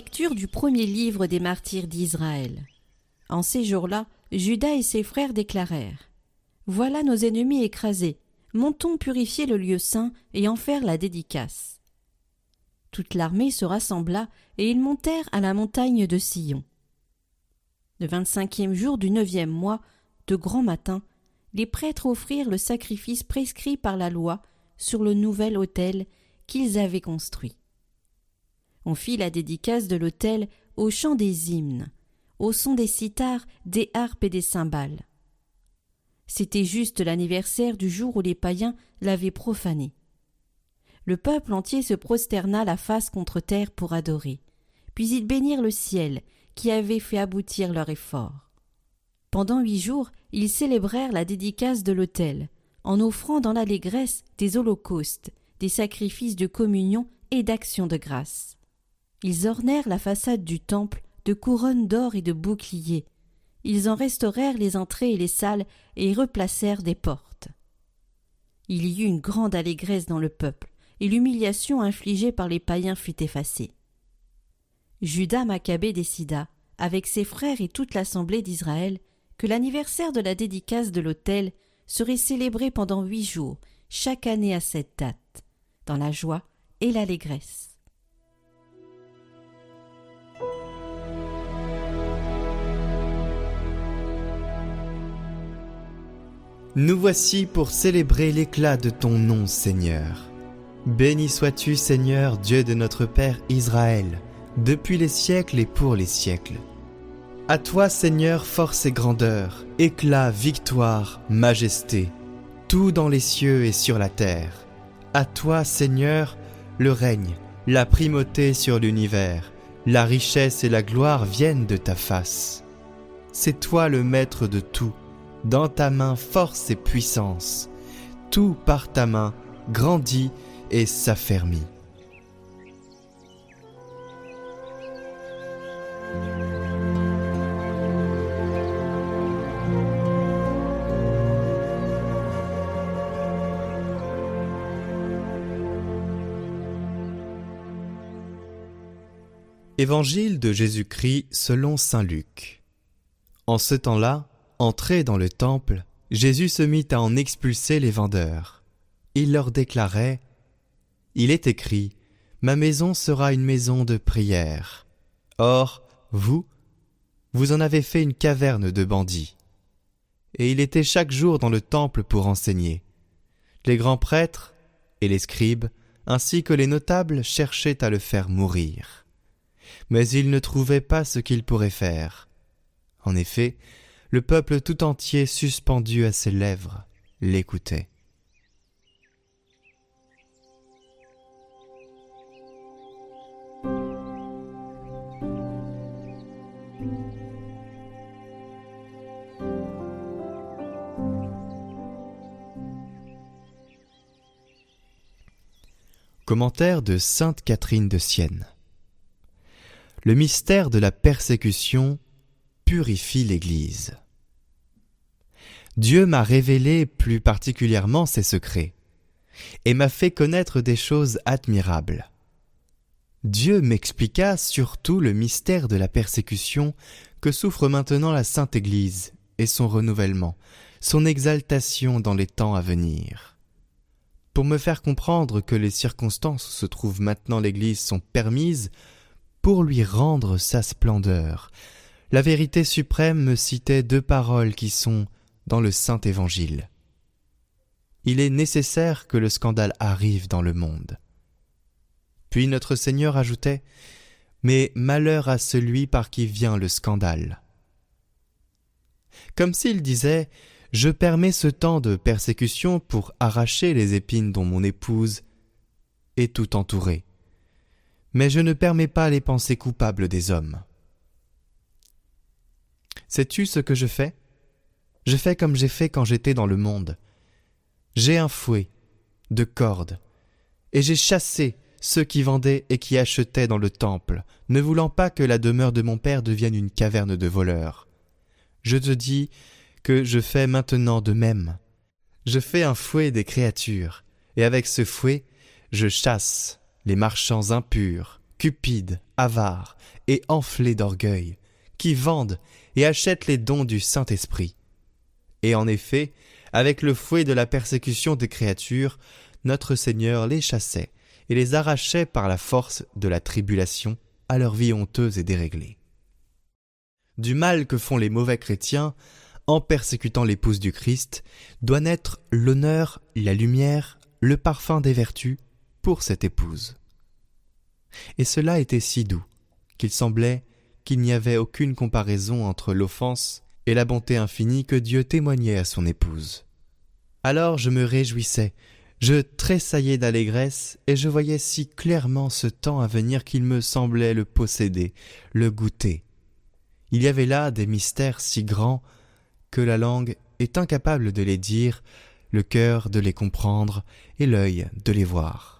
Lecture du premier livre des martyrs d'Israël. En ces jours-là, Judas et ses frères déclarèrent Voilà nos ennemis écrasés. Montons purifier le lieu saint et en faire la dédicace. Toute l'armée se rassembla et ils montèrent à la montagne de Sion. Le vingt-cinquième jour du neuvième mois, de grand matin, les prêtres offrirent le sacrifice prescrit par la loi sur le nouvel autel qu'ils avaient construit. On fit la dédicace de l'autel au chant des hymnes, au son des cithars, des harpes et des cymbales. C'était juste l'anniversaire du jour où les païens l'avaient profané. Le peuple entier se prosterna la face contre terre pour adorer, puis ils bénirent le ciel qui avait fait aboutir leur effort. Pendant huit jours, ils célébrèrent la dédicace de l'autel, en offrant dans l'allégresse des holocaustes, des sacrifices de communion et d'actions de grâce. Ils ornèrent la façade du temple de couronnes d'or et de boucliers. Ils en restaurèrent les entrées et les salles et y replacèrent des portes. Il y eut une grande allégresse dans le peuple, et l'humiliation infligée par les païens fut effacée. Judas Maccabée décida, avec ses frères et toute l'assemblée d'Israël, que l'anniversaire de la dédicace de l'autel serait célébré pendant huit jours, chaque année à cette date, dans la joie et l'allégresse. Nous voici pour célébrer l'éclat de ton nom, Seigneur. Béni sois-tu, Seigneur, Dieu de notre Père Israël, depuis les siècles et pour les siècles. À toi, Seigneur, force et grandeur, éclat, victoire, majesté, tout dans les cieux et sur la terre. À toi, Seigneur, le règne, la primauté sur l'univers, la richesse et la gloire viennent de ta face. C'est toi le maître de tout, dans ta main force et puissance. Tout par ta main grandit et s'affermit. Évangile de Jésus-Christ selon Saint Luc. En ce temps-là, entré dans le temple, Jésus se mit à en expulser les vendeurs. Il leur déclarait Il est écrit Ma maison sera une maison de prière. Or, vous, vous en avez fait une caverne de bandits. Et il était chaque jour dans le temple pour enseigner. Les grands prêtres et les scribes, ainsi que les notables, cherchaient à le faire mourir mais il ne trouvait pas ce qu'il pourrait faire. En effet, le peuple tout entier suspendu à ses lèvres l'écoutait. Commentaire de Sainte Catherine de Sienne le mystère de la persécution l'Église. Dieu m'a révélé plus particulièrement ses secrets, et m'a fait connaître des choses admirables. Dieu m'expliqua surtout le mystère de la persécution que souffre maintenant la Sainte Église et son renouvellement, son exaltation dans les temps à venir. Pour me faire comprendre que les circonstances où se trouve maintenant l'Église sont permises pour lui rendre sa splendeur. La vérité suprême me citait deux paroles qui sont dans le Saint Évangile. Il est nécessaire que le scandale arrive dans le monde. Puis notre Seigneur ajoutait Mais malheur à celui par qui vient le scandale. Comme s'il disait Je permets ce temps de persécution pour arracher les épines dont mon épouse est tout entourée mais je ne permets pas les pensées coupables des hommes. Sais-tu ce que je fais? Je fais comme j'ai fait quand j'étais dans le monde. J'ai un fouet, de cordes, et j'ai chassé ceux qui vendaient et qui achetaient dans le temple, ne voulant pas que la demeure de mon père devienne une caverne de voleurs. Je te dis que je fais maintenant de même. Je fais un fouet des créatures, et avec ce fouet, je chasse les marchands impurs cupides, avares et enflés d'orgueil, qui vendent et achètent les dons du Saint-Esprit. Et en effet, avec le fouet de la persécution des créatures, notre Seigneur les chassait et les arrachait par la force de la tribulation à leur vie honteuse et déréglée. Du mal que font les mauvais chrétiens, en persécutant l'épouse du Christ, doit naître l'honneur, la lumière, le parfum des vertus pour cette épouse. Et cela était si doux qu'il semblait qu'il n'y avait aucune comparaison entre l'offense et la bonté infinie que Dieu témoignait à son épouse. Alors je me réjouissais, je tressaillais d'allégresse, et je voyais si clairement ce temps à venir qu'il me semblait le posséder, le goûter. Il y avait là des mystères si grands que la langue est incapable de les dire, le cœur de les comprendre et l'œil de les voir.